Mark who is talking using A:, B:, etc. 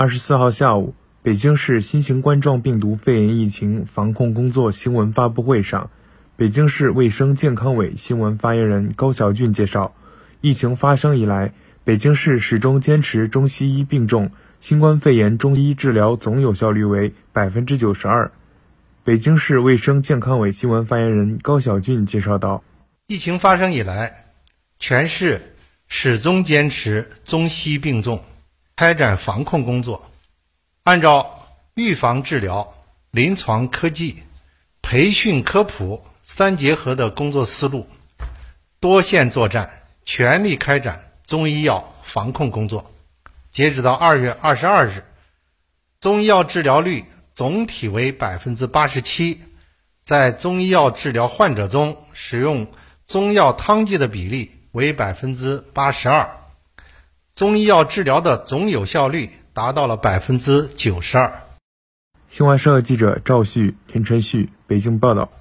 A: 二十四号下午，北京市新型冠状病毒肺炎疫情防控工作新闻发布会上，北京市卫生健康委新闻发言人高晓俊介绍，疫情发生以来，北京市始终坚持中西医并重，新冠肺炎中医治疗总有效率为百分之九十二。北京市卫生健康委新闻发言人高晓俊介绍道：“
B: 疫情发生以来，全市始终坚持中西并重。”开展防控工作，按照预防治疗、临床科技、培训科普三结合的工作思路，多线作战，全力开展中医药防控工作。截止到二月二十二日，中医药治疗率总体为百分之八十七，在中医药治疗患者中，使用中药汤剂的比例为百分之八十二。中医药治疗的总有效率达到了百分之九十二。
A: 新华社记者赵旭、田晨旭北京报道。